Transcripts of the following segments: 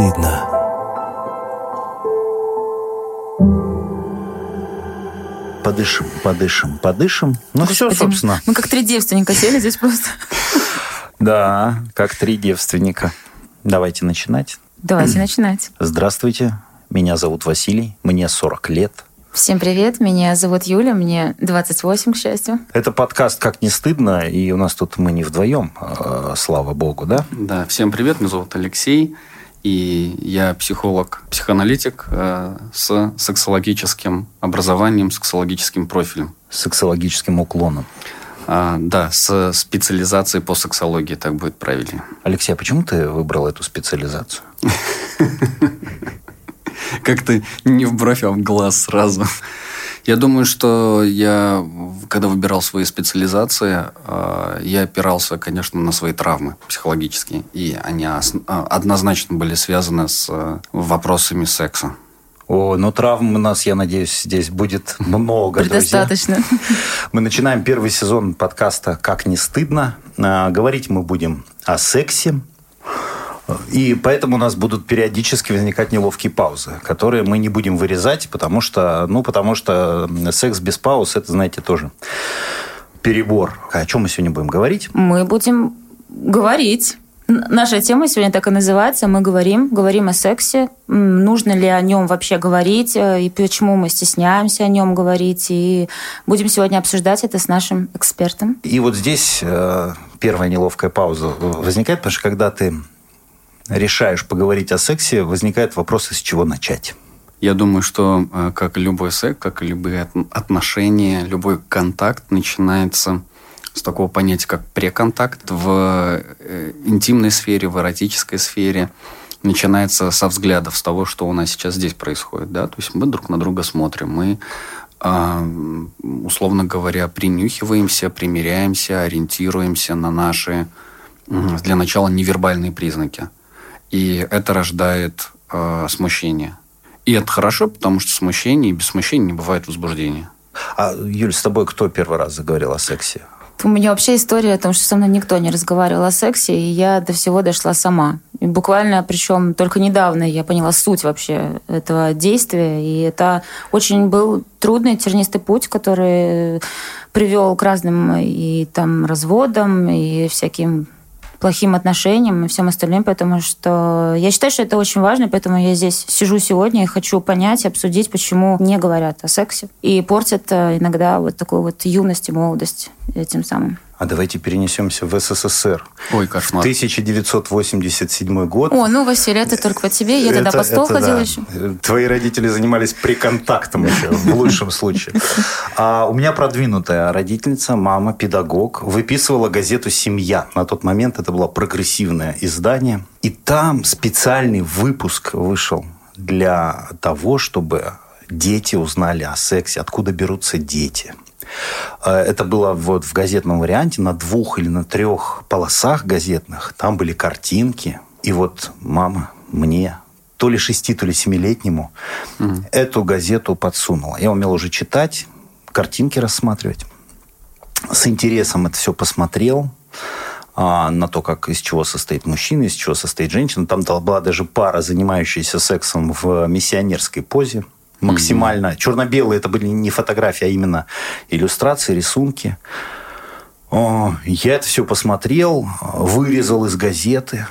стыдно. Подышим, подышим, подышим. Ну все, Господи, собственно. Мы как три девственника сели здесь просто. Да, как три девственника. Давайте начинать. Давайте начинать. Здравствуйте, меня зовут Василий, мне 40 лет. Всем привет, меня зовут Юля, мне 28, к счастью. Это подкаст «Как не стыдно», и у нас тут мы не вдвоем, э, слава богу, да? Да, всем привет, меня зовут Алексей, и я психолог, психоаналитик э, с сексологическим образованием, сексологическим профилем. Сексологическим уклоном. А, да, с специализацией по сексологии, так будет правильнее. Алексей, а почему ты выбрал эту специализацию? Как-то не в бровь, а в глаз сразу. Я думаю, что я, когда выбирал свои специализации, э, я опирался, конечно, на свои травмы психологические. И они э, однозначно были связаны с э, вопросами секса. О, ну травм у нас, я надеюсь, здесь будет много, друзья. Предостаточно. Мы начинаем первый сезон подкаста «Как не стыдно». А, Говорить мы будем о сексе. И поэтому у нас будут периодически возникать неловкие паузы, которые мы не будем вырезать, потому что, ну, потому что секс без пауз, это, знаете, тоже перебор. О чем мы сегодня будем говорить? Мы будем говорить. Наша тема сегодня так и называется. Мы говорим, говорим о сексе. Нужно ли о нем вообще говорить, э, и почему мы стесняемся о нем говорить. И будем сегодня обсуждать это с нашим экспертом. И вот здесь э, первая неловкая пауза возникает, потому что когда ты решаешь поговорить о сексе, возникает вопрос, из чего начать. Я думаю, что э, как любой секс, как и любые от- отношения, любой контакт начинается с такого понятия, как преконтакт в э, интимной сфере, в эротической сфере. Начинается со взглядов, с того, что у нас сейчас здесь происходит. Да? То есть мы друг на друга смотрим, мы, а, условно говоря, принюхиваемся, примеряемся, ориентируемся на наши, для начала, невербальные признаки. И это рождает э, смущение. И это хорошо, потому что смущение и без смущения не бывает возбуждения. А, Юль, с тобой кто первый раз заговорил о сексе? У меня вообще история о том, что со мной никто не разговаривал о сексе, и я до всего дошла сама. И буквально, причем только недавно я поняла суть вообще этого действия, и это очень был трудный, тернистый путь, который привел к разным и там разводам, и всяким плохим отношениям и всем остальным, потому что я считаю, что это очень важно, поэтому я здесь сижу сегодня и хочу понять обсудить, почему не говорят о сексе и портят э, иногда вот такую вот юность и молодость этим самым. А давайте перенесемся в СССР. Ой, В кошмар. 1987 год. О, ну, Василий, это только по тебе. Я тогда Это- по стол это ходила да. еще. Твои родители занимались приконтактом еще, в лучшем случае. А у меня продвинутая родительница, мама, педагог, выписывала газету «Семья». На тот момент это было прогрессивное издание. И там специальный выпуск вышел для того, чтобы дети узнали о сексе, откуда берутся дети. Э, Это было вот в газетном варианте на двух или на трех полосах газетных. Там были картинки. И вот мама мне то ли шести, то ли семилетнему эту газету подсунула. Я умел уже читать, картинки рассматривать. С интересом это все посмотрел а, на то, как из чего состоит мужчина, из чего состоит женщина. Там была даже пара, занимающаяся сексом в миссионерской позе. Максимально. Черно-белые это были не фотографии, а именно иллюстрации, рисунки. Я это все посмотрел, вырезал из газеты.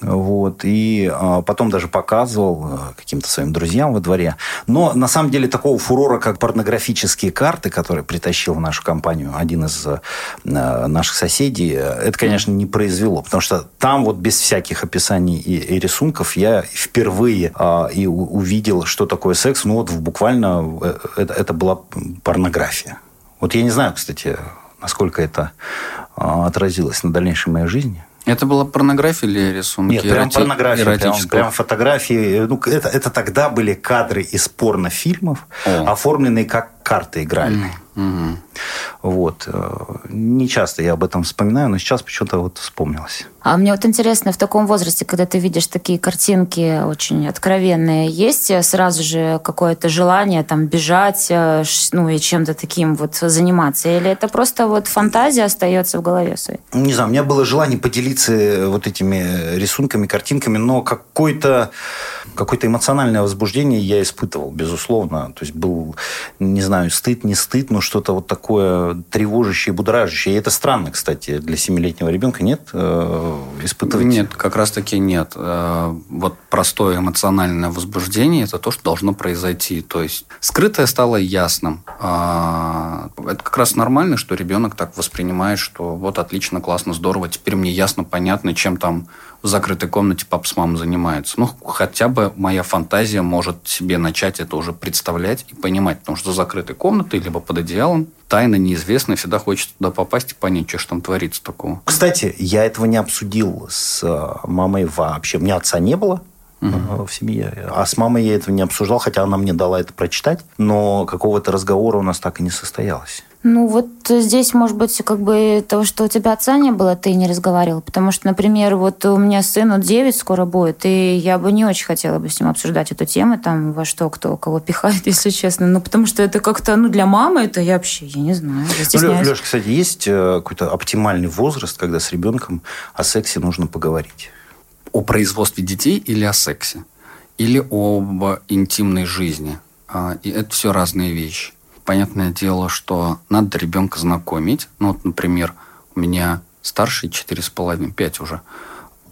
Вот, и а, потом даже показывал а, каким-то своим друзьям во дворе. Но на самом деле такого фурора, как порнографические карты, которые притащил в нашу компанию один из а, наших соседей, это, конечно, не произвело. Потому что там вот без всяких описаний и, и рисунков я впервые а, и у- увидел, что такое секс. Ну вот буквально э, это, это была порнография. Вот я не знаю, кстати, насколько это а, отразилось на дальнейшей моей жизни. Это была порнография или рисунки? Нет, прям эроти- порнография, прям, прям фотографии. Ну, это, это тогда были кадры из порнофильмов, О. оформленные как карты играли. Мгм. Вот. Э, Не часто я об этом вспоминаю, но сейчас почему-то вот вспомнилось. А мне вот интересно, в таком возрасте, когда ты видишь такие картинки очень откровенные, есть э, сразу же какое-то желание там бежать, э, ну и чем-то таким вот заниматься? Или это просто вот фантазия остается в голове своей? Не знаю, у меня было желание поделиться вот этими рисунками, картинками, но какое-то какое эмоциональное возбуждение я испытывал, безусловно. То есть был, не знаю, стыд, не стыд, но что-то вот такое тревожащее, будоражащее. И это странно, кстати, для семилетнего ребенка, нет? Э, Испытывать... Нет, как раз-таки нет. Э, Вот простое эмоциональное возбуждение – это то, что должно произойти. То есть скрытое стало ясным. А, Это как раз нормально, что ребенок так воспринимает, что вот отлично, классно, здорово, теперь мне ясно, понятно, чем там в закрытой комнате папа с мамой занимается. Ну, хотя бы моя фантазия может себе начать это уже представлять и понимать, потому что за закрытой комнатой, либо под одеялом, тайна неизвестная, всегда хочется туда попасть и понять, что ж там творится такого. Кстати, я этого не обсудил с э, мамой вообще. У меня отца не было э, в семье. А с мамой я этого не обсуждал, хотя она мне дала это прочитать. Но какого-то разговора у нас так и не состоялось. Ну, вот здесь, может быть, как бы того, что у тебя отца не было, ты не разговаривал. Потому что, например, вот у меня сыну 9 скоро будет, и я бы не очень хотела бы с ним обсуждать эту тему, там, во что кто кого пихает, если честно. Ну, потому что это как-то, ну, для мамы это я вообще, я не знаю, я стесняюсь. Леш, кстати, есть э, какой-то оптимальный возраст, когда с ребенком о сексе нужно поговорить? о производстве детей или о сексе, или об интимной жизни. А, И это все разные вещи. Понятное дело, что надо ребенка знакомить. Ну, вот, например, у меня старший 4,5, 5 уже.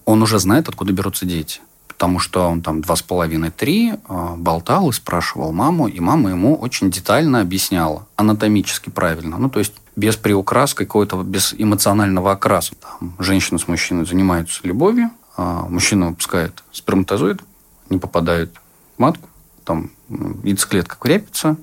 Он уже знает, откуда берутся дети. Потому что он там 2,5-3 а, болтал и спрашивал маму, и мама ему очень детально объясняла, анатомически правильно. Ну, то есть без приукрас какого-то, без эмоционального окраса. Там женщина с мужчиной занимаются любовью, а мужчина выпускает сперматозоид, не попадает в матку, там яйцеклетка крепится,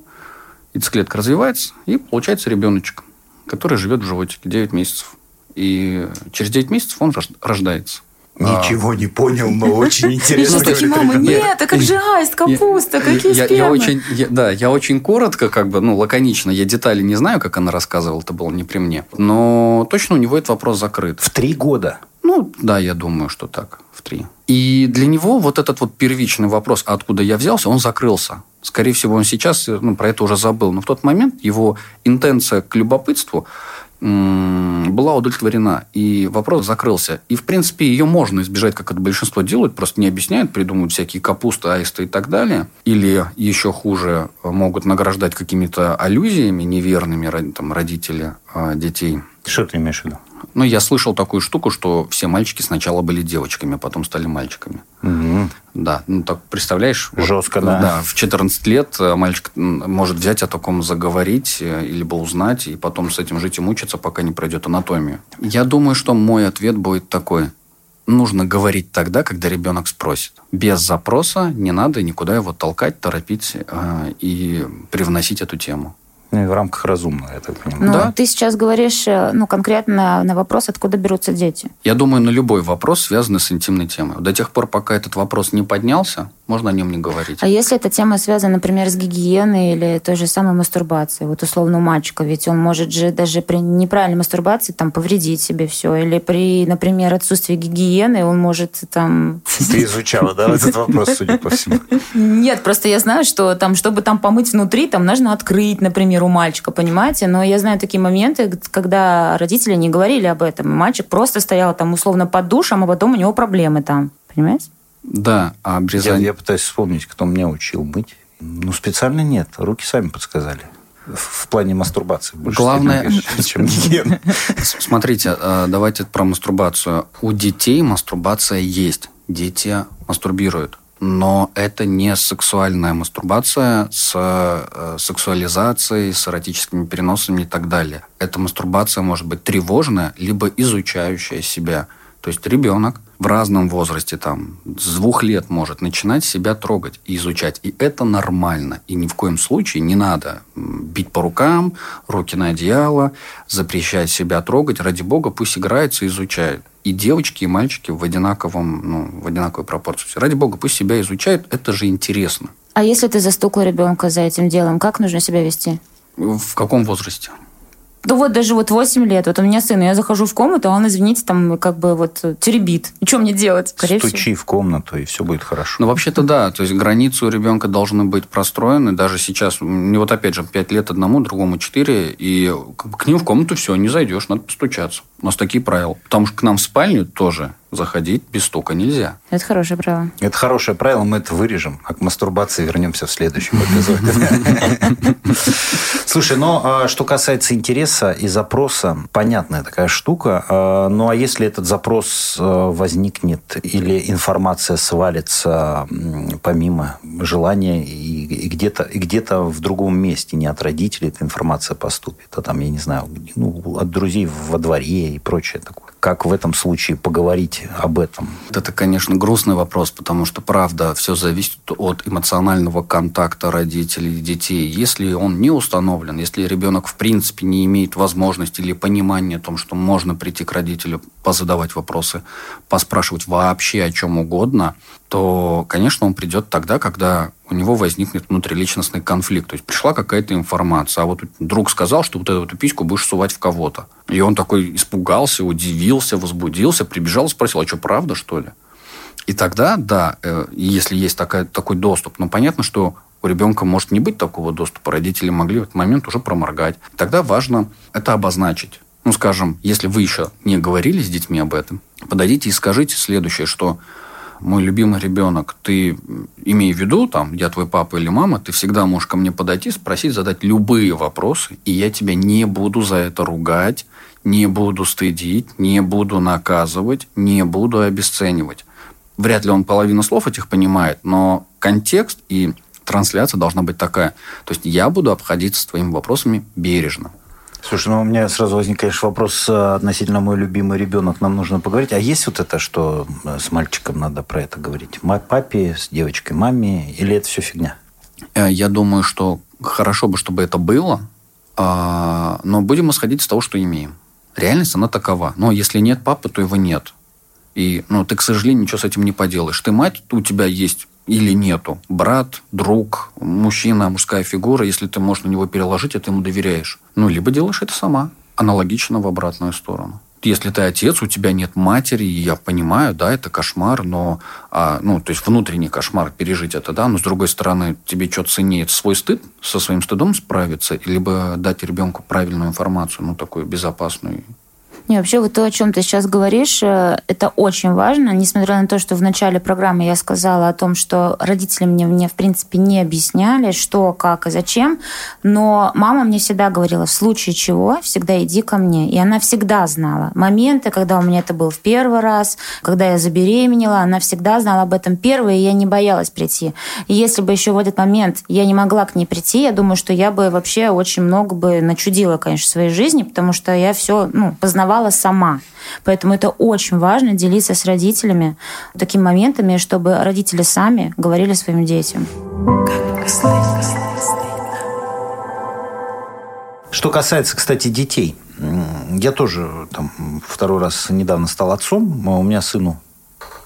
яйцеклетка развивается, и получается ребеночек, который живет в животике 9 месяцев. И через 9 месяцев он рож- рождается. А, Ничего не понял, но очень интересно. сейчас такие, мама, нет, а как же аист, капуста, какие я, я спермы? очень, я- да, я очень коротко, как бы, ну, лаконично. Я детали не знаю, как она рассказывала, это было не при мне. Но точно у него этот вопрос закрыт. В три года. Ну, да, я думаю, что так, в три. И для него вот этот вот первичный вопрос, а откуда я взялся, он закрылся. Скорее всего, он сейчас ну, про это уже забыл. Но в тот момент его интенция к любопытству была удовлетворена, и вопрос закрылся. И, в принципе, ее можно избежать, как это большинство делают, просто не объясняют, придумывают всякие капусты, аисты и так далее. Или, еще хуже, могут награждать какими-то аллюзиями неверными там, родители а, детей. Что ты имеешь в виду? Ну, я слышал такую штуку, что все мальчики сначала были девочками, а потом стали мальчиками. Мгм. Да, ну так представляешь? вот, Жестко, да. Да, в 14 лет э, мальчик может взять о таком заговорить, э, либо узнать, и потом с этим жить и мучиться, пока не пройдет анатомию. Я думаю, что мой ответ будет такой. Нужно говорить тогда, когда ребенок спросит. Без запроса не надо никуда его толкать, торопить э, и привносить эту тему. Ну, и В рамках разумного, я так понимаю. Ну, Да. ты сейчас говоришь, э, ну, конкретно на вопрос, откуда берутся дети. Я думаю, на любой вопрос, связанный с интимной темой. До тех пор, пока этот вопрос не поднялся, можно о нем не говорить. А если эта тема связана, например, с гигиеной или той же самой мастурбацией, вот условно у мальчика, ведь он может же даже при неправильной мастурбации там повредить себе все, или при, например, отсутствии гигиены он может там... Ты изучала, да, этот вопрос, судя по всему? Нет, просто я знаю, что там, чтобы там помыть внутри, там нужно открыть, например, у мальчика, понимаете? Но я знаю такие моменты, когда родители не говорили об этом, и мальчик просто стоял там условно под душем, а потом у него проблемы там, понимаете? Да, а Я, обрезание... я пытаюсь вспомнить, кто меня учил мыть. Ну, специально нет. Руки сами подсказали. В, плане мастурбации. в большей Главное- степени, чем гигиена. Смотрите, э, давайте про мастурбацию. У детей мастурбация есть. Дети мастурбируют. Но это не сексуальная мастурбация с э, сексуализацией, с эротическими переносами и так далее. Эта мастурбация может быть тревожная, либо изучающая себя. То есть ребенок в разном возрасте, там, с двух лет может начинать себя трогать и изучать. И это нормально. И ни в коем случае не надо бить по рукам, руки на одеяло, запрещать себя трогать. Ради бога, пусть играется и изучает. И девочки, и мальчики в одинаковом, ну, в одинаковой пропорции. Ради бога, пусть себя изучают, это же интересно. А если ты застукал ребенка за этим делом, как нужно себя вести? В каком возрасте? Да вот даже вот 8 лет, вот у меня сын, я захожу в комнату, а он, извините, там как бы вот теребит. И что мне делать? Скорее Стучи всего. в комнату, и все будет хорошо. Ну, вообще-то да, то есть границы у ребенка должны быть простроены. Даже сейчас, мне вот опять же 5 лет одному, другому 4, и к ним в комнату все, не зайдешь, надо постучаться. У нас такие правила. Потому что к нам в спальню тоже заходить без стука нельзя. Это хорошее правило. Это хорошее правило, мы это вырежем. А к мастурбации вернемся в следующем эпизоде. Слушай, ну, а что касается интереса и запроса, понятная такая штука. А, ну, а если этот запрос а, возникнет или информация свалится помимо желания и где-то и где-то в другом месте, не от родителей эта информация поступит, а там, я не знаю, ну, от друзей во дворе и прочее такое. Как в этом случае поговорить об этом? Это, конечно, грустный вопрос, потому что, правда, все зависит от эмоционального контакта родителей и детей. Если он не установлен, если ребенок, в принципе, не имеет возможности или понимания о том, что можно прийти к родителю, позадавать вопросы, поспрашивать вообще о чем угодно, то, конечно, он придет тогда, когда у него возникнет внутриличностный конфликт. То есть пришла какая-то информация, а вот друг сказал, что вот эту, эту письку будешь сувать в кого-то. И он такой испугался, удивился, возбудился, прибежал, спросил, а что, правда, что ли? И тогда, да, э, если есть такая, такой доступ, но понятно, что у ребенка может не быть такого доступа, родители могли в этот момент уже проморгать. Тогда важно это обозначить. Ну, скажем, если вы еще не говорили с детьми об этом, подойдите и скажите следующее, что мой любимый ребенок, ты имей в виду, там, я твой папа или мама, ты всегда можешь ко мне подойти, спросить, задать любые вопросы, и я тебя не буду за это ругать, не буду стыдить, не буду наказывать, не буду обесценивать. Вряд ли он половину слов этих понимает, но контекст и трансляция должна быть такая. То есть я буду обходиться с твоими вопросами бережно. Слушай, ну у меня сразу возникает вопрос э, относительно мой любимый ребенок. Нам нужно поговорить. А есть вот это, что э, с мальчиком надо про это говорить? Папе, с девочкой, маме? Или это все фигня? Э, я думаю, что хорошо бы, чтобы это было, а, но будем исходить из того, что имеем. Реальность, она такова. Но если нет папы, то его нет. И ну, ты, к сожалению, ничего с этим не поделаешь. Ты мать, у тебя есть или нету. Брат, друг, мужчина, мужская фигура, если ты можешь на него переложить, это ему доверяешь. Ну, либо делаешь это сама. Аналогично в обратную сторону. Если ты отец, у тебя нет матери, и я понимаю, да, это кошмар, но, а, ну, то есть внутренний кошмар пережить это, да, но с другой стороны, тебе что ценнее свой стыд, со своим стыдом справиться, либо дать ребенку правильную информацию, ну, такую безопасную не, вообще вот то, о чем ты сейчас говоришь, э, это очень важно, несмотря на то, что в начале программы я сказала о том, что родители мне, мне в принципе, не объясняли, что, как и зачем, но мама мне всегда говорила, в случае чего, всегда иди ко мне. И она всегда знала моменты, когда у меня это был в первый раз, когда я забеременела, она всегда знала об этом первой, и я не боялась прийти. И если бы еще в этот момент я не могла к ней прийти, я думаю, что я бы вообще очень много бы начудила, конечно, в своей жизни, потому что я все ну, познавала узнавала сама. Поэтому это очень важно делиться с родителями такими моментами, чтобы родители сами говорили своим детям. Что касается, кстати, детей, я тоже там второй раз недавно стал отцом. У меня сыну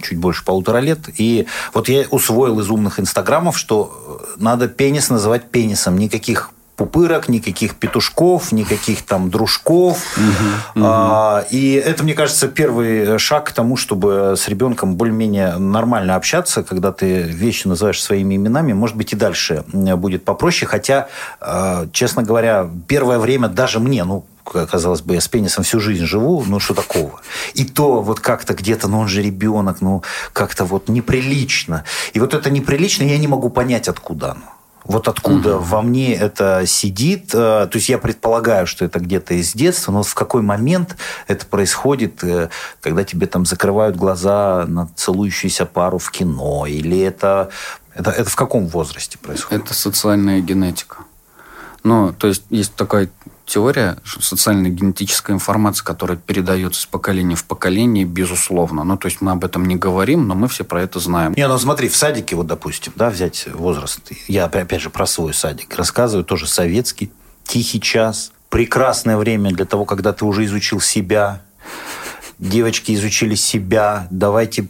чуть больше полутора лет. И вот я усвоил из умных инстаграмов, что надо пенис называть пенисом. Никаких пупырок, никаких петушков, никаких там дружков. Угу, угу. А, и это, мне кажется, первый шаг к тому, чтобы с ребенком более-менее нормально общаться, когда ты вещи называешь своими именами. Может быть, и дальше будет попроще. Хотя, а, честно говоря, первое время даже мне, ну, казалось бы, я с пенисом всю жизнь живу, ну что такого? И то вот как-то где-то, ну он же ребенок, ну как-то вот неприлично. И вот это неприлично я не могу понять, откуда оно. Вот откуда угу. во мне это сидит. Э, то есть я предполагаю, что это где-то из детства, но в какой момент это происходит, э, когда тебе там закрывают глаза на целующуюся пару в кино, или это, это, это в каком возрасте происходит? Это социальная генетика. Ну, то есть есть такая теория социально-генетическая информация, которая передается с поколения в поколение, безусловно. Ну, то есть мы об этом не говорим, но мы все про это знаем. Не, ну смотри, в садике, вот, допустим, да, взять возраст. Я, опять же, про свой садик рассказываю, тоже советский, тихий час, прекрасное время для того, когда ты уже изучил себя, девочки изучили себя, давайте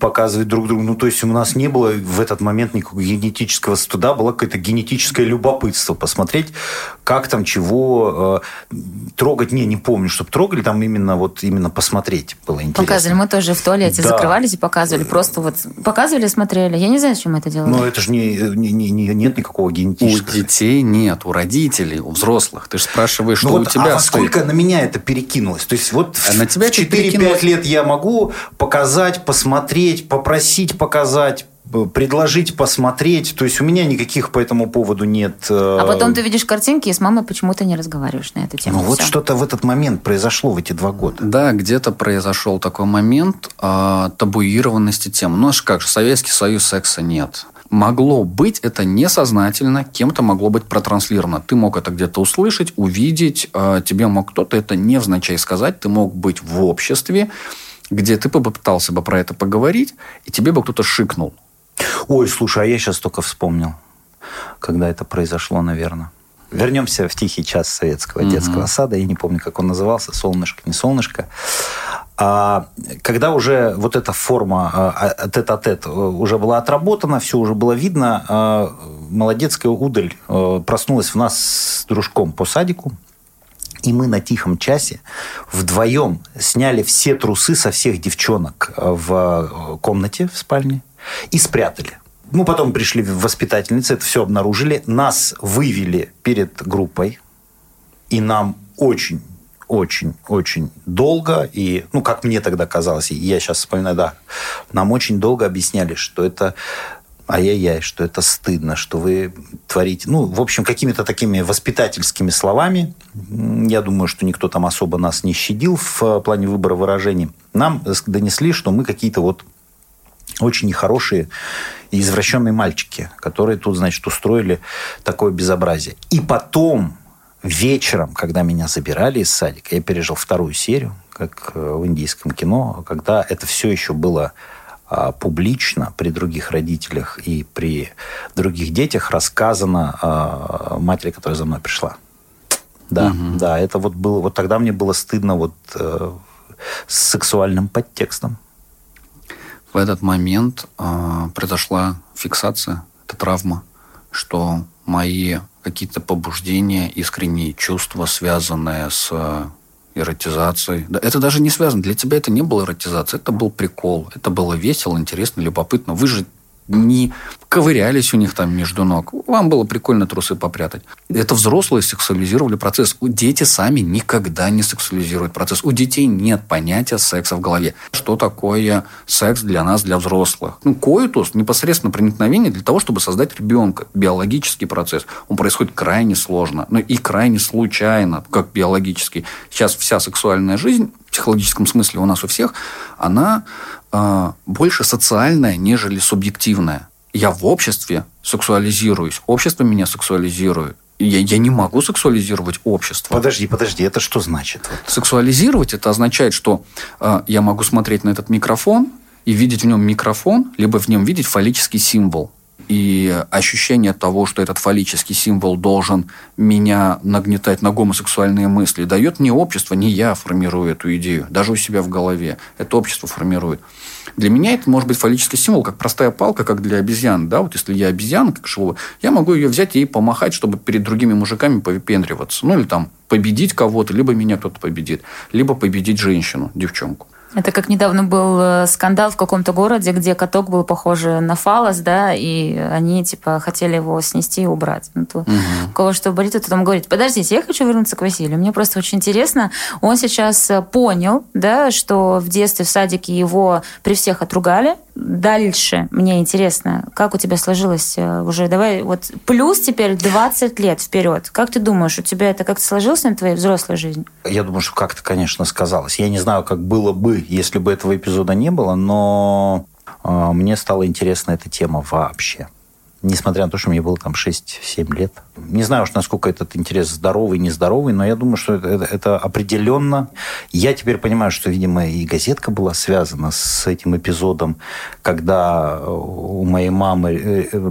показывать друг другу. Ну, то есть у нас не было в этот момент никакого генетического студа, было какое-то генетическое любопытство посмотреть, как там, чего э, трогать. Не, не помню, чтобы трогали, там именно вот именно посмотреть было интересно. Показывали, мы тоже в туалете да. закрывались и показывали, просто вот показывали, смотрели. Я не знаю, зачем мы это делали. Но это же не, не, не, нет никакого генетического. У детей нет, у родителей, у взрослых. Ты же спрашиваешь, ну что вот, у тебя А сколько на меня это перекинулось? То есть вот а на тебя 4-5 лет я могу показать, посмотреть, попросить показать, предложить посмотреть. То есть у меня никаких по этому поводу нет. Э, а потом ты видишь картинки и с мамой почему-то не разговариваешь на эту тему. Ну вот что-то в этот момент произошло в эти два года. Да, где-то произошел такой момент э, табуированности тем. Ну, как же, Советский Союз секса нет могло быть это несознательно, кем-то могло быть протранслировано. Ты мог это где-то услышать, увидеть, э, тебе мог кто-то это невзначай сказать, ты мог быть в обществе, где ты попытался бы про это поговорить, и тебе бы кто-то шикнул. Ой, слушай, а я сейчас только вспомнил, когда это произошло, наверное. Вернемся в тихий час советского угу. детского сада. Я не помню, как он назывался. Солнышко, не солнышко. А когда уже вот эта форма а, тет-а-тет уже была отработана, все уже было видно, а, молодецкая удаль а, проснулась в нас с дружком по садику. И мы на тихом часе вдвоем сняли все трусы со всех девчонок в комнате в спальне и спрятали. Мы потом пришли в воспитательницы, это все обнаружили. Нас вывели перед группой. И нам очень очень-очень долго, и, ну, как мне тогда казалось, и я сейчас вспоминаю, да, нам очень долго объясняли, что это ай-яй-яй, что это стыдно, что вы творите. Ну, в общем, какими-то такими воспитательскими словами. Я думаю, что никто там особо нас не щадил в плане выбора выражений. Нам донесли, что мы какие-то вот очень нехорошие и извращенные мальчики, которые тут, значит, устроили такое безобразие. И потом, вечером, когда меня забирали из садика, я пережил вторую серию, как э, в индийском кино, когда это все еще было а, публично при других родителях и при других детях рассказано а, матери, которая за мной пришла. Да, угу. да, это вот было, вот тогда мне было стыдно вот э, с сексуальным подтекстом. В этот момент э, произошла фиксация, это травма, что мои какие-то побуждения, искренние чувства, связанные с э, эротизацией. Это даже не связано. Для тебя это не было эротизация, это был прикол. Это было весело, интересно, любопытно. Вы же не ковырялись у них там между ног. Вам было прикольно трусы попрятать. Это взрослые сексуализировали процесс. Дети сами никогда не сексуализируют процесс. У детей нет понятия секса в голове. Что такое секс для нас, для взрослых? Ну, коитус, непосредственно проникновение для того, чтобы создать ребенка. Биологический процесс. Он происходит крайне сложно. Но и крайне случайно, как биологический. Сейчас вся сексуальная жизнь в психологическом смысле у нас у всех, она э, больше социальная, нежели субъективная я в обществе сексуализируюсь, общество меня сексуализирует. Я, я не могу сексуализировать общество. Подожди, подожди, это что значит? Сексуализировать это означает, что э, я могу смотреть на этот микрофон и видеть в нем микрофон, либо в нем видеть фаллический символ. И ощущение того, что этот фаллический символ должен меня нагнетать на гомосексуальные мысли, дает не общество, не я формирую эту идею, даже у себя в голове. Это общество формирует. Для меня это может быть фаллический символ, как простая палка, как для обезьян. Да? Вот если я обезьяна, как я могу ее взять и помахать, чтобы перед другими мужиками повипендриваться. Ну, или там победить кого-то, либо меня кто-то победит, либо победить женщину, девчонку. Это как недавно был э, скандал в каком-то городе, где каток был похож на фалос, да, и они, типа, хотели его снести и убрать. Ну, то, угу. У кого что болит, то там говорит, подождите, я хочу вернуться к Василию. Мне просто очень интересно. Он сейчас э, понял, да, что в детстве в садике его при всех отругали, дальше мне интересно, как у тебя сложилось э, уже, давай, вот плюс теперь 20 лет вперед. Как ты думаешь, у тебя это как-то сложилось на твоей взрослой жизни? Я думаю, что как-то, конечно, сказалось. Я не знаю, как было бы, если бы этого эпизода не было, но э, мне стала интересна эта тема вообще несмотря на то, что мне было там 6-7 лет. Не знаю уж, насколько этот интерес здоровый, нездоровый, но я думаю, что это, это, это определенно... Я теперь понимаю, что, видимо, и газетка была связана с этим эпизодом, когда у моей мамы э, э,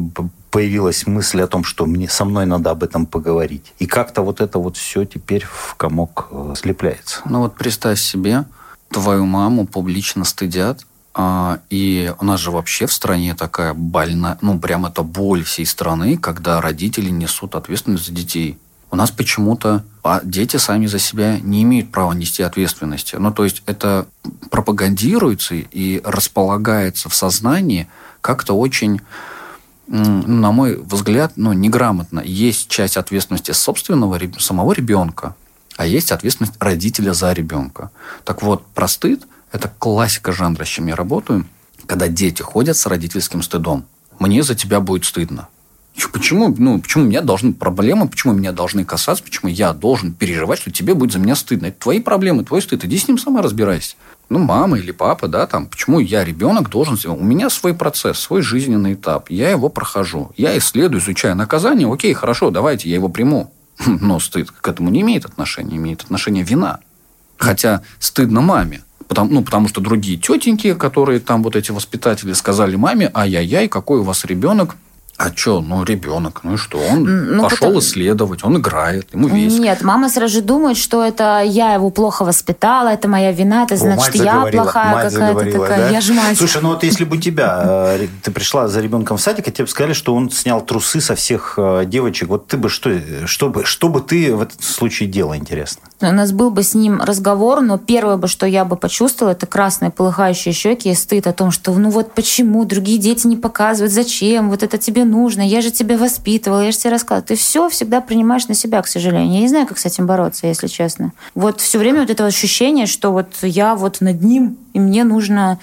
появилась мысль о том, что мне со мной надо об этом поговорить. И как-то вот это вот все теперь в комок э, слепляется. Ну вот представь себе, твою маму публично стыдят, а, и у нас же вообще в стране такая больная, ну, прям это боль всей страны, когда родители несут ответственность за детей. У нас почему-то а дети сами за себя не имеют права нести ответственности. Ну, то есть это пропагандируется и располагается в сознании как-то очень, на мой взгляд, ну, неграмотно. Есть часть ответственности собственного самого ребенка, а есть ответственность родителя за ребенка. Так вот, про стыд – это классика жанра, с чем я работаю, когда дети ходят с родительским стыдом. Мне за тебя будет стыдно. Почему, ну, почему меня должны проблемы, почему меня должны касаться, почему я должен переживать, что тебе будет за меня стыдно? Это твои проблемы, твой стыд. Иди с ним сама разбирайся. Ну, мама или папа, да, там, почему я, ребенок, должен... У меня свой процесс, свой жизненный этап. Я его прохожу. Я исследую, изучаю наказание. Окей, хорошо, давайте, я его приму. Но стыд к этому не имеет отношения, имеет отношение вина. Хотя стыдно маме. Потому, ну, потому что другие тетеньки, которые там вот эти воспитатели сказали маме, ай-яй-яй, какой у вас ребенок, а что, ну, ребенок, ну и что? Он ну, пошел потому... исследовать, он играет, ему весело. Нет, мама сразу же думает, что это я его плохо воспитала, это моя вина, это значит, О, я плохая какая-то такая, да? я же мать. Слушай, ну вот если бы у тебя, э, ты пришла за ребенком в садик, и тебе бы сказали, что он снял трусы со всех э, девочек, вот ты бы что, что бы, что бы ты в этом случае делала, интересно? У нас был бы с ним разговор, но первое бы, что я бы почувствовала, это красные полыхающие щеки и стыд о том, что ну вот почему другие дети не показывают, зачем, вот это тебе нужно, я же тебя воспитывала, я же тебе рассказывала. Ты все всегда принимаешь на себя, к сожалению. Я не знаю, как с этим бороться, если честно. Вот все время вот это ощущение, что вот я вот над ним, и мне нужно,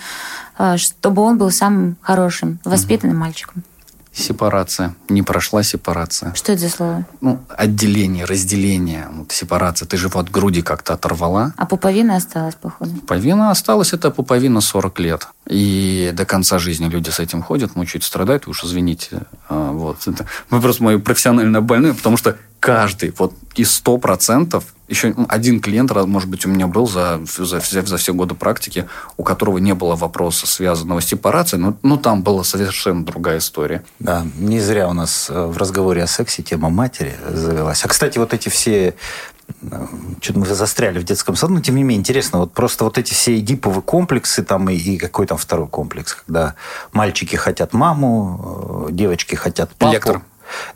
а, чтобы он был самым хорошим, воспитанным угу. мальчиком. Сепарация. Не прошла сепарация. Что это за слово? Ну, отделение, разделение. Вот сепарация. Ты же вот груди как-то оторвала. А пуповина осталась, походу? Пуповина осталась. Это пуповина 40 лет. И до конца жизни люди с этим ходят, мучают, страдают. Уж извините. А, вот. Это, мы просто мои профессионально больные, потому что каждый, вот из 100%, еще один клиент, может быть, у меня был за, за, за все годы практики, у которого не было вопроса, связанного с сепарацией, но ну, там была совершенно другая история. Да, не зря у нас э, в разговоре о сексе тема матери завелась. А, кстати, вот эти все э, что-то мы застряли в детском саду, но тем не менее интересно, вот просто вот эти все эдиповые комплексы там и, и какой там второй комплекс, когда мальчики хотят маму, э, девочки хотят папу. Лектор.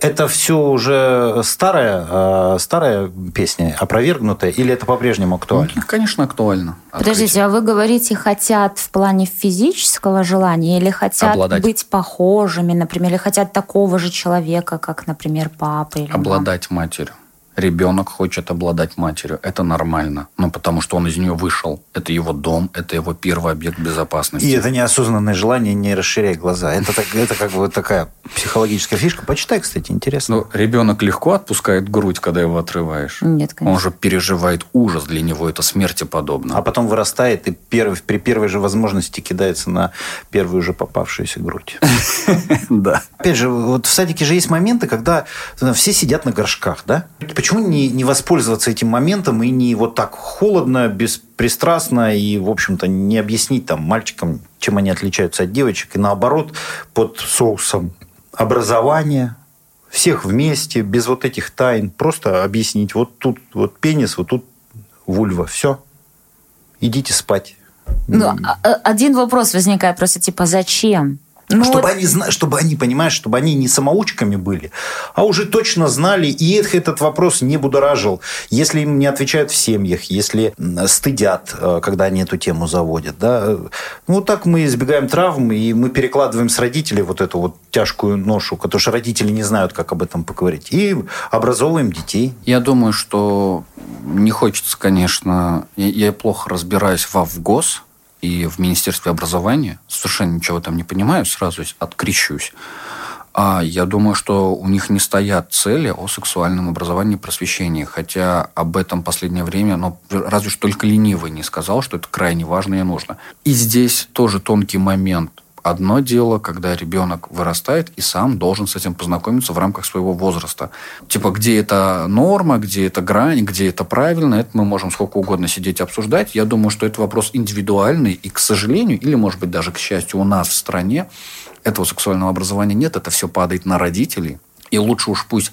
Это все уже старая, э, старая песня, опровергнутая, или это по-прежнему актуально? Ну, конечно, актуально. Подождите, а вы говорите, хотят в плане физического желания или хотят Обладать. быть похожими, например, или хотят такого же человека, как, например, папа или Обладать мама? матерью ребенок хочет обладать матерью. Это нормально. Ну, потому что он из нее вышел. Это его дом, это его первый объект безопасности. И это неосознанное желание не расширять глаза. Это, так, это как бы такая психологическая фишка. Почитай, кстати, интересно. Ну, ребенок легко отпускает грудь, когда его отрываешь. Нет, конечно. Он же переживает ужас. Для него это смерти подобно. А потом вырастает и первый, при первой же возможности кидается на первую же попавшуюся грудь. Да. Опять же, вот в садике же есть моменты, когда все сидят на горшках, да? Почему не, не воспользоваться этим моментом и не вот так холодно, беспристрастно и, в общем-то, не объяснить там мальчикам, чем они отличаются от девочек, и наоборот, под соусом образования, всех вместе, без вот этих тайн, просто объяснить, вот тут вот пенис, вот тут вульва, все, идите спать. Ну, а, а, один вопрос возникает просто, типа, зачем? Ну, чтобы, вот... они, чтобы они, понимаешь, чтобы они не самоучками были, а уже точно знали, и их этот вопрос не будоражил. Если им не отвечают в семьях, если стыдят, э, когда они эту тему заводят. Да? Ну, вот так мы избегаем травм, и мы перекладываем с родителей вот эту вот тяжкую ношу, потому что родители не знают, как об этом поговорить, и образовываем детей. Я думаю, что не хочется, конечно, я, я плохо разбираюсь во ВГОС, и в Министерстве образования, совершенно ничего там не понимаю, сразу открещусь. А я думаю, что у них не стоят цели о сексуальном образовании и просвещении. Хотя об этом последнее время, ну, разве что только ленивый не сказал, что это крайне важно и нужно. И здесь тоже тонкий момент. Одно дело, когда ребенок вырастает и сам должен с этим познакомиться в рамках своего возраста. Типа, где это норма, где это грань, где это правильно, это мы можем сколько угодно сидеть обсуждать. Я думаю, что это вопрос индивидуальный, и, к сожалению, или, может быть, даже к счастью, у нас в стране этого сексуального образования нет, это все падает на родителей. И лучше уж пусть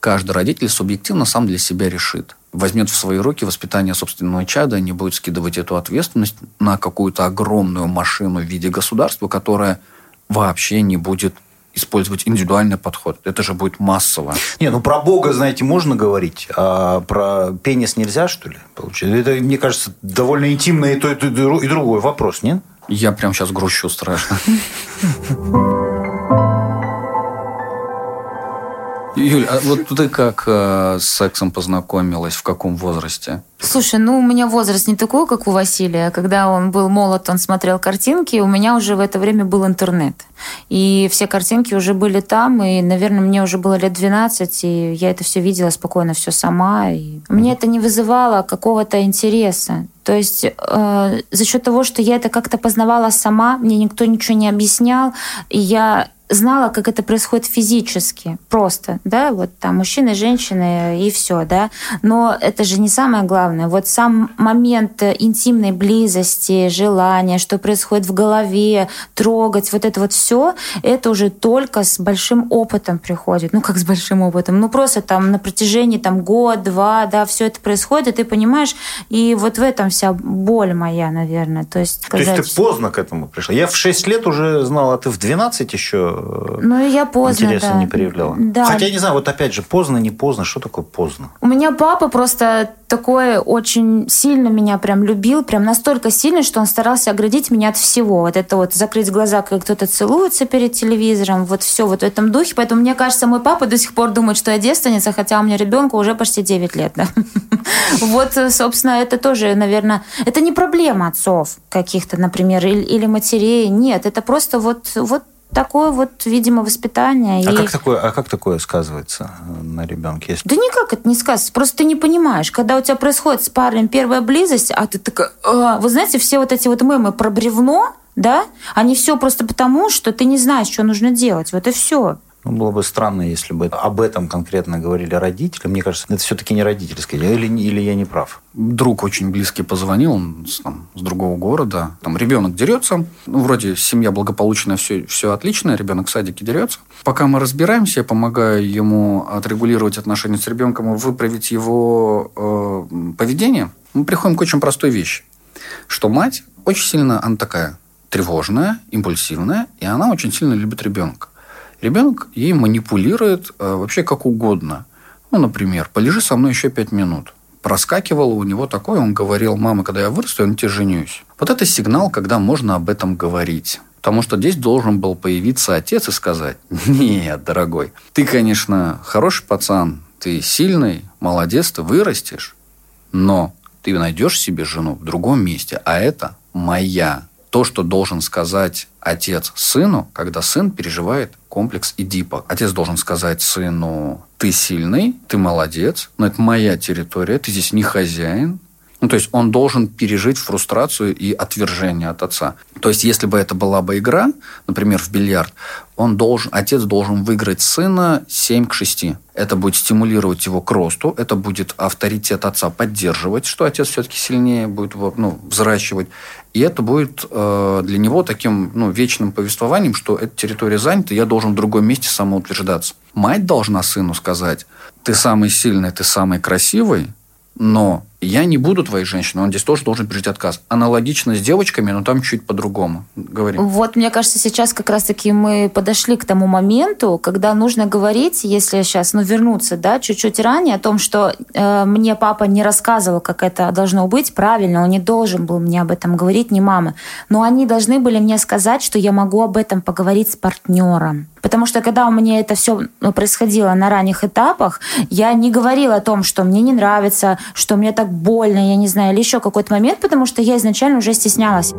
каждый родитель субъективно сам для себя решит. возьмет в свои руки воспитание собственного чада, не будет скидывать эту ответственность на какую-то огромную машину в виде государства, которая вообще не будет использовать индивидуальный подход. Это же будет массово. Не, ну про Бога, знаете, можно говорить, а про пенис нельзя, что ли? Получается? Это, мне кажется, довольно интимный и, то, и, и другой вопрос, нет? Я прям сейчас грущу страшно. Юль, а вот ты как э, с сексом познакомилась, в каком возрасте? Слушай, ну у меня возраст не такой, как у Василия. Когда он был молод, он смотрел картинки, у меня уже в это время был интернет. И все картинки уже были там, и, наверное, мне уже было лет 12, и я это все видела спокойно, все сама. И мне это не вызывало какого-то интереса. То есть э, за счет того, что я это как-то познавала сама, мне никто ничего не объяснял, и я знала, как это происходит физически, просто, да, вот там мужчины, женщины и все, да. Но это же не самое главное. Вот сам момент интимной близости, желания, что происходит в голове, трогать, вот это вот все, это уже только с большим опытом приходит. Ну, как с большим опытом? Ну, просто там на протяжении там год, два, да, все это происходит, и ты понимаешь, и вот в этом вся боль моя, наверное. То есть, сказать... То есть ты поздно к этому пришла? Я в 6 лет уже знала, а ты в 12 еще ну, я поздно, интереса да. не проявляла. Да. Хотя, я не знаю, вот опять же, поздно, не поздно, что такое поздно? У меня папа просто такой очень сильно меня прям любил, прям настолько сильно, что он старался оградить меня от всего. Вот это вот закрыть глаза, когда кто-то целуется перед телевизором, вот все вот в этом духе. Поэтому мне кажется, мой папа до сих пор думает, что я девственница, хотя у меня ребенку уже почти 9 лет. Да? Вот, собственно, это тоже, наверное, это не проблема отцов каких-то, например, или матерей. Нет, это просто вот, вот такое вот, видимо, воспитание. А, и... как, такое, а как такое сказывается на ребенке? Если... Да никак это не сказывается. Просто ты не понимаешь. Когда у тебя происходит с парнем первая близость, а ты такая... А, вы знаете, все вот эти вот мемы про бревно, да, они все просто потому, что ты не знаешь, что нужно делать. Вот и все. Ну, было бы странно, если бы об этом конкретно говорили родители. Мне кажется, это все-таки не родительское. Или, или я не прав? Друг очень близкий позвонил, он с, там, с другого города. Там ребенок дерется. Ну, вроде семья благополучная, все, все отлично. Ребенок в садике дерется. Пока мы разбираемся, я помогаю ему отрегулировать отношения с ребенком и выправить его э, поведение. Мы приходим к очень простой вещи. Что мать очень сильно, она такая тревожная, импульсивная, и она очень сильно любит ребенка. Ребенок ей манипулирует э, вообще как угодно. Ну, например, полежи со мной еще пять минут. Проскакивало у него такое, он говорил, мама, когда я вырасту, я на тебе женюсь. Вот это сигнал, когда можно об этом говорить. Потому что здесь должен был появиться отец и сказать, нет, дорогой, ты, конечно, хороший пацан, ты сильный, молодец, ты вырастешь, но ты найдешь себе жену в другом месте, а это моя то, что должен сказать отец сыну, когда сын переживает комплекс Эдипа. Отец должен сказать сыну, ты сильный, ты молодец, но это моя территория, ты здесь не хозяин, ну, то есть он должен пережить фрустрацию и отвержение от отца. То есть, если бы это была бы игра, например, в бильярд, он должен, отец должен выиграть сына 7 к 6. Это будет стимулировать его к росту, это будет авторитет отца поддерживать, что отец все-таки сильнее будет ну, взращивать. И это будет э, для него таким ну, вечным повествованием, что эта территория занята, я должен в другом месте самоутверждаться. Мать должна сыну сказать, ты самый сильный, ты самый красивый, но я не буду твоей женщиной, он здесь тоже должен пережить отказ. Аналогично с девочками, но там чуть по-другому. Говорим. Вот, мне кажется, сейчас как раз-таки мы подошли к тому моменту, когда нужно говорить, если сейчас, ну, вернуться, да, чуть-чуть ранее, о том, что э, мне папа не рассказывал, как это должно быть, правильно, он не должен был мне об этом говорить, не мама. Но они должны были мне сказать, что я могу об этом поговорить с партнером. Потому что когда у меня это все ну, происходило на ранних этапах, я не говорила о том, что мне не нравится, что мне так больно, я не знаю, или еще какой-то момент, потому что я изначально уже стеснялась.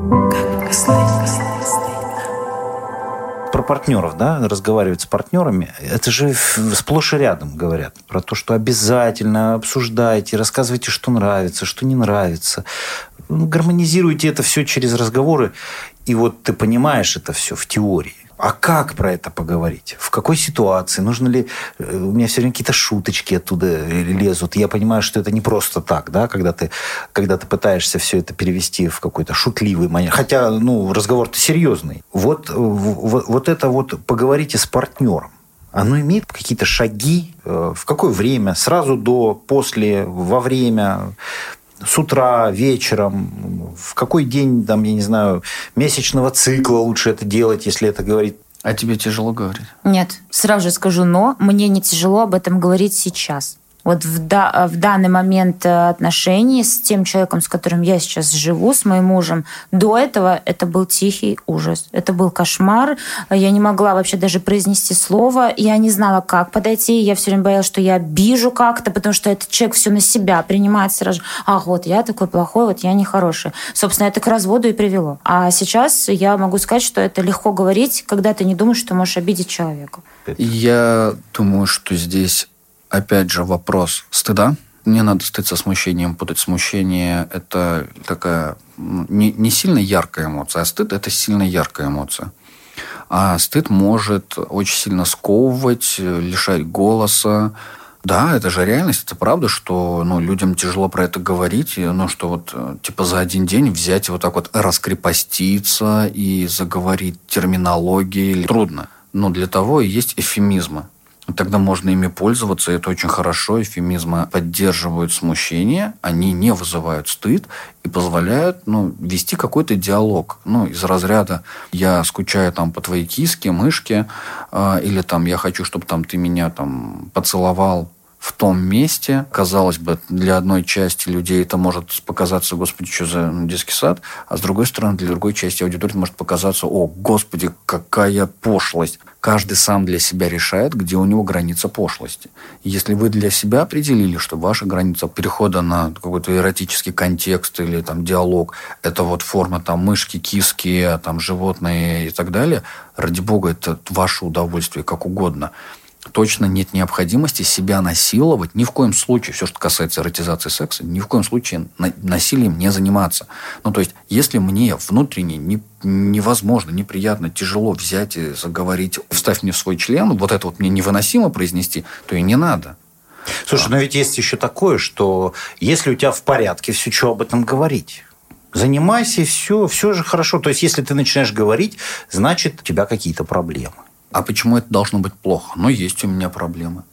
Про партнеров, да, разговаривать с партнерами, это же сплошь и рядом говорят про то, что обязательно обсуждайте, рассказывайте, что нравится, что не нравится. Гармонизируйте это все через разговоры, и вот ты понимаешь это все в теории. А как про это поговорить? В какой ситуации? Нужно ли... Э, у меня все время какие-то шуточки оттуда лезут. Я понимаю, что это не просто так, да, когда ты, когда ты пытаешься все это перевести в какой-то шутливый манер. Хотя, ну, разговор-то серьезный. Вот, вот, вот это вот поговорите с партнером. оно имеет какие-то шаги, э, в какое время, сразу до, после, во время, с утра, вечером, в какой день, там, я не знаю, месячного цикла лучше это делать, если это говорить а тебе тяжело говорить? Нет, сразу же скажу но. Мне не тяжело об этом говорить сейчас вот в, да, в данный момент э, отношений с тем человеком, с которым я сейчас живу, с моим мужем, до этого это был тихий ужас. Это был кошмар. Я не могла вообще даже произнести слово. Я не знала, как подойти. Я все время боялась, что я обижу как-то, потому что этот человек все на себя принимает сразу. Ах, вот я такой плохой, вот я нехороший. Собственно, это к разводу и привело. А сейчас я могу сказать, что это легко говорить, когда ты не думаешь, что можешь обидеть человека. Я думаю, что здесь опять же, вопрос стыда. Не надо стыд со смущением путать. Смущение – это такая ну, не, не сильно яркая эмоция, а стыд – это сильно яркая эмоция. А стыд может очень сильно сковывать, лишать голоса. Да, это же реальность, это правда, что ну, людям тяжело про это говорить, ну, что вот типа за один день взять и вот так вот раскрепоститься и заговорить терминологией трудно. Но для того и есть эфемизмы. Тогда можно ими пользоваться, это очень хорошо. Эфемизмы поддерживают смущение, они не вызывают стыд и позволяют ну, вести какой-то диалог. Ну, из разряда «я скучаю там по твоей киске, мышке», э, или там «я хочу, чтобы там ты меня там поцеловал в том месте. Казалось бы, для одной части людей это может показаться, господи, что за детский сад, а с другой стороны, для другой части аудитории может показаться, о, господи, какая пошлость. Каждый сам для себя решает, где у него граница пошлости. Если вы для себя определили, что ваша граница перехода на какой-то эротический контекст или там диалог, это вот форма там мышки, киски, там животные и так далее, ради бога, это ваше удовольствие, как угодно точно нет необходимости себя насиловать. Ни в коем случае, все, что касается эротизации секса, ни в коем случае насилием не заниматься. Ну, то есть, если мне внутренне не, невозможно, неприятно, тяжело взять и заговорить, вставь мне в свой член, вот это вот мне невыносимо произнести, то и не надо. Слушай, но ведь есть еще такое, что если у тебя в порядке, все, что об этом говорить? Занимайся, все, все же хорошо. То есть, если ты начинаешь говорить, значит, у тебя какие-то проблемы. А почему это должно быть плохо? Ну, есть у меня проблемы.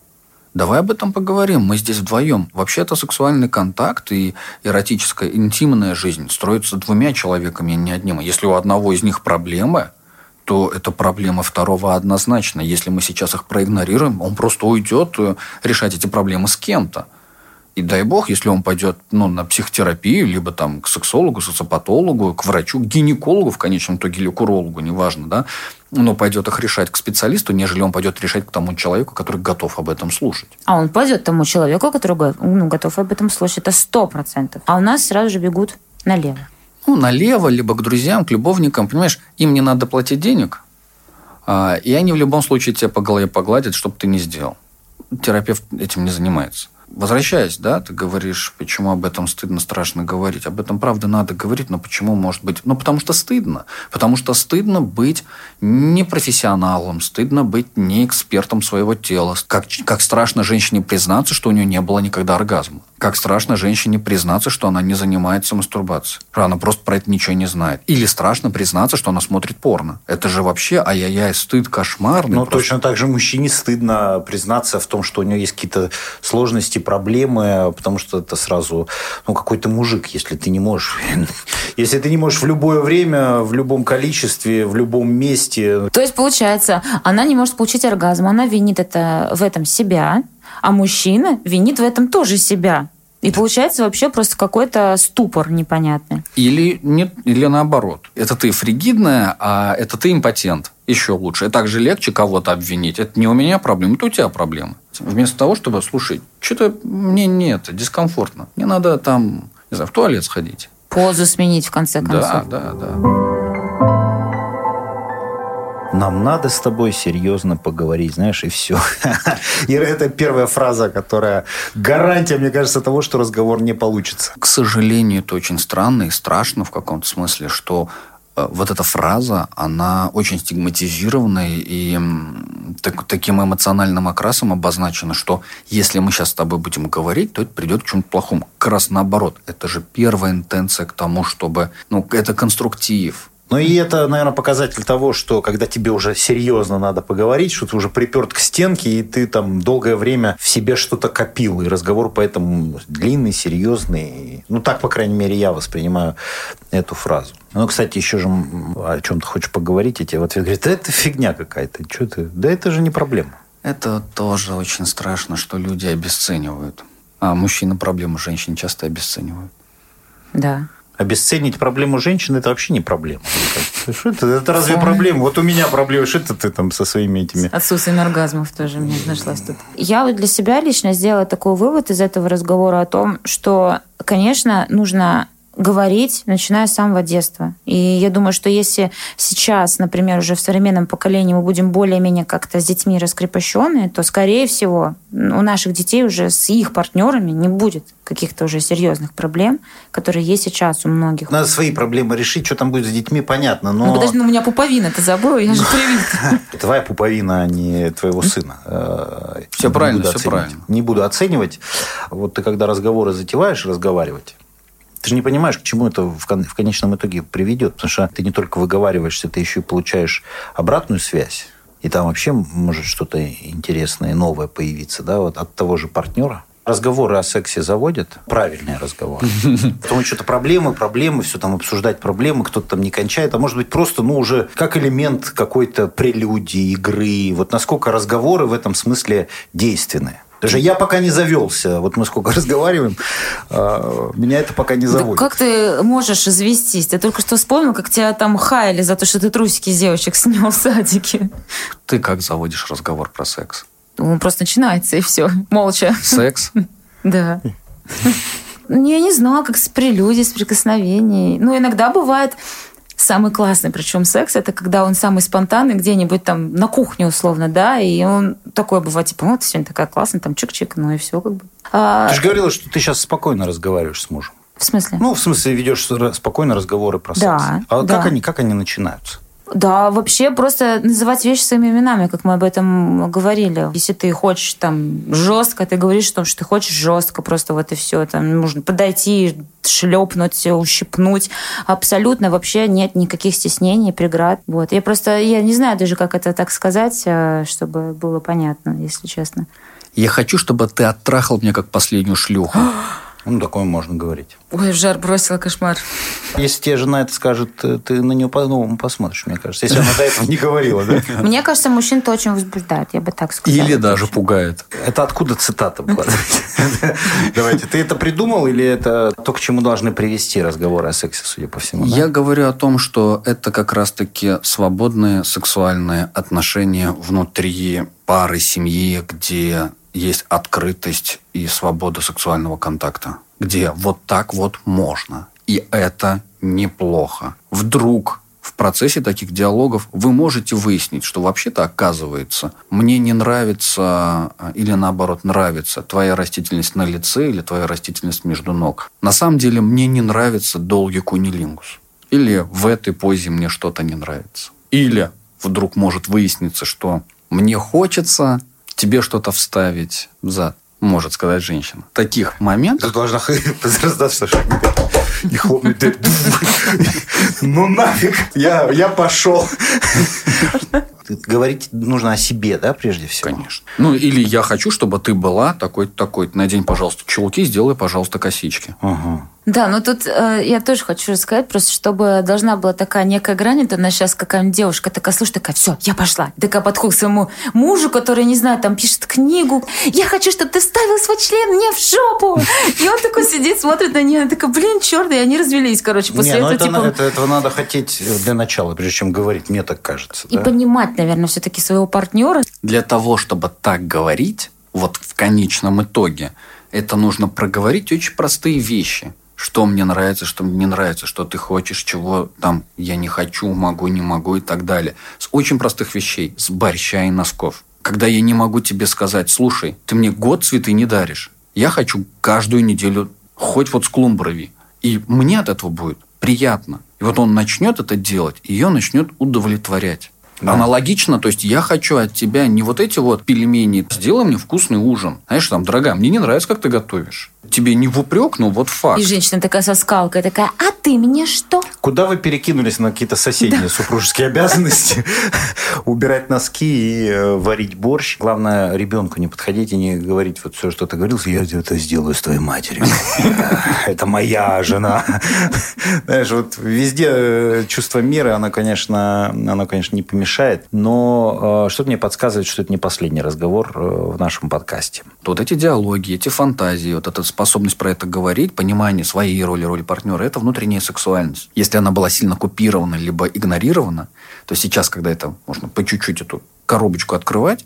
Давай об этом поговорим. Мы здесь вдвоем. Вообще-то сексуальный контакт и эротическая интимная жизнь строятся двумя человеками, а не одним. Если у одного из них проблемы, то это проблема второго однозначно. Если мы сейчас их проигнорируем, он просто уйдет э, решать эти проблемы с кем-то. И дай бог, если он пойдет ну, на психотерапию, либо там к сексологу, социопатологу, к врачу, к гинекологу в конечном итоге или к урологу, неважно, да, но пойдет их решать к специалисту, нежели он пойдет решать к тому человеку, который готов об этом слушать. А он пойдет тому человеку, который ну, готов об этом слушать. Это сто процентов. А у нас сразу же бегут налево. Ну, налево, либо к друзьям, к любовникам. Понимаешь, им не надо платить денег, а, и они в любом случае тебя по голове погладят, чтобы ты не сделал. Терапевт этим не занимается. Возвращаясь, да, ты говоришь, почему об этом стыдно, страшно говорить. Об этом, правда, надо говорить, но почему может быть? Ну, потому что стыдно. Потому что стыдно быть не профессионалом, стыдно быть не экспертом своего тела. Как, как страшно женщине признаться, что у нее не было никогда оргазма. Как страшно женщине признаться, что она не занимается мастурбацией. Она просто про это ничего не знает. Или страшно признаться, что она смотрит порно. Это же вообще ай-яй-яй, стыд кошмарный. Ну, точно так же мужчине стыдно признаться в том, что у него есть какие-то сложности, проблемы, потому что это сразу, ну, какой-то мужик, если ты не можешь... Если ты не можешь в любое время, в любом количестве, в любом месте. То есть, получается, она не может получить оргазм, она винит это в этом себя, а мужчина винит в этом тоже себя. И получается вообще просто какой-то ступор непонятный. Или, нет, или наоборот. Это ты фригидная, а это ты импотент. Еще лучше. И также легче кого-то обвинить. Это не у меня проблема, это у тебя проблема. Вместо того, чтобы, слушай, что-то мне нет, дискомфортно. Мне надо там, не знаю, в туалет сходить. Позу сменить, в конце концов. Да, да, да нам надо с тобой серьезно поговорить, знаешь, и все. И это первая фраза, которая гарантия, мне кажется, того, что разговор не получится. К сожалению, это очень странно и страшно в каком-то смысле, что э, вот эта фраза, она очень стигматизированная и так, таким эмоциональным окрасом обозначена, что если мы сейчас с тобой будем говорить, то это придет к чему-то плохому. Как раз наоборот. Это же первая интенция к тому, чтобы... Ну, это конструктив Ну и это, наверное, показатель того, что когда тебе уже серьезно надо поговорить, что ты уже приперт к стенке, и ты там долгое время в себе что-то копил, и разговор поэтому длинный, серьезный. Ну, так, по крайней мере, я воспринимаю эту фразу. Ну, кстати, еще же о чем ты хочешь поговорить, и тебе в ответ говорят, да это фигня какая-то, что ты, да это же не проблема. Это тоже очень страшно, что люди обесценивают. А мужчины проблему женщин часто обесценивают. Да. Обесценить проблему женщин это вообще не проблема. Что это? Это разве проблема? Вот у меня проблема. Что это ты там со своими этими... Отсутствием оргазмов тоже мне нашлась тут. Я вот для себя лично сделала такой вывод из этого разговора о том, что, конечно, нужно говорить, начиная с самого детства. И я думаю, что если сейчас, например, уже в современном поколении мы будем более-менее как-то с детьми раскрепощенные, то, скорее всего, у наших детей уже с их партнерами не будет каких-то уже серьезных проблем, которые есть сейчас у многих. Надо свои проблемы решить, что там будет с детьми, понятно, но... Ну, подожди, ну, у меня пуповина, ты забыл? Я же привит. Твоя пуповина, а не твоего сына. Э, все правильно, все правильно. Не буду оценивать. Вот ты когда разговоры затеваешь, разговаривать, ты же не понимаешь, к чему это в, в конечном итоге приведет. Потому что ты не только выговариваешься, ты еще и получаешь обратную связь. И там вообще может что-то интересное, новое появиться да, вот от того же партнера. Разговоры о сексе заводят, правильные разговоры. Потом что-то проблемы, проблемы, все там обсуждать проблемы, кто-то там не кончает. А может быть просто, ну, уже как элемент какой-то прелюдии, игры. Вот насколько разговоры в этом смысле действенные. Даже я пока не завелся. Вот мы сколько разговариваем, а, меня это пока не заводит. Да как ты можешь известись? Ты только что вспомнил, как тебя там хаяли за то, что ты трусики девочек снял в садике. Ты как заводишь разговор про секс? Он просто начинается, и все. Молча. Секс? Да. Ну, я не знаю, как с прелюдий, с прикосновений. Ну, иногда бывает самый классный, причем секс, это когда он самый спонтанный где-нибудь там на кухне условно, да, и он такой бывает, типа, вот, сегодня такая классная, там чик-чик, ну и все как бы. А... Ты же говорила, что ты сейчас спокойно разговариваешь с мужем. В смысле? Ну, в смысле, ведешь спокойно разговоры про секс. Да, а да. Как, они, как они начинаются? Да, вообще просто называть вещи своими именами, как мы об этом говорили. Если ты хочешь там жестко, ты говоришь о том, что ты хочешь жестко, просто вот и все. Там нужно подойти, шлепнуть, ущипнуть. Абсолютно вообще нет никаких стеснений, преград. Вот. Я просто, я не знаю даже, как это так сказать, э, чтобы было понятно, если честно. Я хочу, чтобы ты оттрахал меня как последнюю шлюху. Ну, такое можно говорить. Ой, в жар бросила кошмар. Если тебе жена это скажет, ты на нее по-новому посмотришь, мне кажется. Если она до этого не говорила, да? Мне кажется, мужчин это очень возбуждает, я бы так сказала. Или даже пугает. Это откуда цитата была? Давайте. Ты это придумал или это то, к чему должны привести разговоры о сексе, судя по всему? Я говорю о том, что это как раз-таки свободные сексуальные отношения внутри пары, семьи, где есть открытость и свобода сексуального контакта, где вот так вот можно. И это неплохо. Вдруг в процессе таких диалогов вы можете выяснить, что вообще-то оказывается, мне не нравится а, или наоборот нравится твоя растительность на лице или твоя растительность между ног. На самом деле мне не нравится долгий кунилингус. Или в этой позе мне что-то не нравится. Или вдруг может выясниться, что мне хочется тебе что-то вставить в зад, может сказать женщина. Таких моментов... Ты должна раздаться и хлопнуть дверь. Ну нафиг, я, я пошел. Говорить нужно о себе, да, прежде всего? Конечно. Ну, или я хочу, чтобы ты была такой-то, такой-то. Надень, пожалуйста, чулки, сделай, пожалуйста, косички. Ага. Да, но тут э, я тоже хочу рассказать, просто чтобы должна была такая некая грань, это она сейчас какая-нибудь девушка такая, слушай, такая, все, я пошла. Такая подходит к своему мужу, который, не знаю, там пишет книгу, я хочу, чтобы ты ставил свой член мне в жопу. И он такой сидит, смотрит на нее, такая, блин, черт, и они развелись, короче, после Не, ну этого. это, типа... это, этого надо хотеть для начала, прежде чем говорить, мне так кажется. И да? понимать, наверное, все-таки своего партнера. Для того, чтобы так говорить, вот в конечном итоге, это нужно проговорить очень простые вещи что мне нравится, что мне не нравится, что ты хочешь, чего там я не хочу, могу, не могу и так далее. С очень простых вещей, с борща и носков. Когда я не могу тебе сказать, слушай, ты мне год цветы не даришь, я хочу каждую неделю хоть вот с клумброви. И мне от этого будет приятно. И вот он начнет это делать, и ее начнет удовлетворять. Да. Аналогично, то есть я хочу от тебя не вот эти вот пельмени, сделай мне вкусный ужин. Знаешь, там, дорогая, мне не нравится, как ты готовишь. Тебе не в упрек, но вот факт. И женщина такая со скалкой, такая, а ты мне что? Куда вы перекинулись на какие-то соседние супружеские обязанности? Убирать носки и э, варить борщ. Главное, ребенку не подходить и не говорить вот все, что ты говорил, я это сделаю с твоей матерью. Это моя жена. Знаешь, вот везде э, чувство меры, оно, конечно, оно, конечно, не помешает, но э, что-то мне подсказывает, что это не последний разговор в нашем подкасте. Вот эти диалоги, эти фантазии, вот этот способность про это говорить, понимание своей роли, роли партнера, это внутренняя сексуальность. Если она была сильно купирована, либо игнорирована, то сейчас, когда это можно по чуть-чуть эту коробочку открывать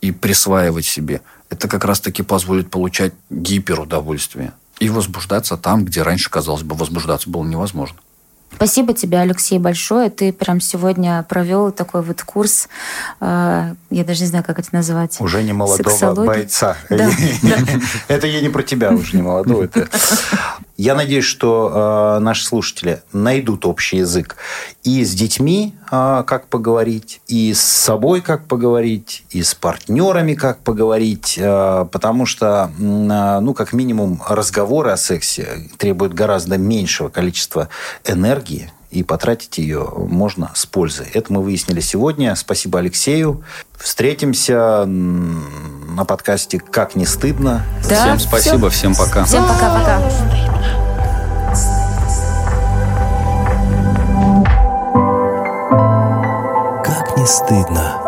и присваивать себе, это как раз-таки позволит получать гиперудовольствие и возбуждаться там, где раньше, казалось бы, возбуждаться было невозможно. Спасибо тебе, Алексей, большое. Ты прям сегодня провел такой вот курс, э, я даже не знаю, как это назвать. Уже не молодого бойца. Да, Это я не про тебя уже не молодого. Я надеюсь, что э, наши слушатели найдут общий язык и с детьми, э, как поговорить, и с собой, как поговорить, и с партнерами, как поговорить, э, потому что, э, ну, как минимум, разговоры о сексе требуют гораздо меньшего количества энергии, и потратить ее можно с пользой. Это мы выяснили сегодня. Спасибо Алексею. Встретимся на подкасте «Как не стыдно». Да, всем спасибо, все. всем пока. Всем пока-пока. Как не стыдно.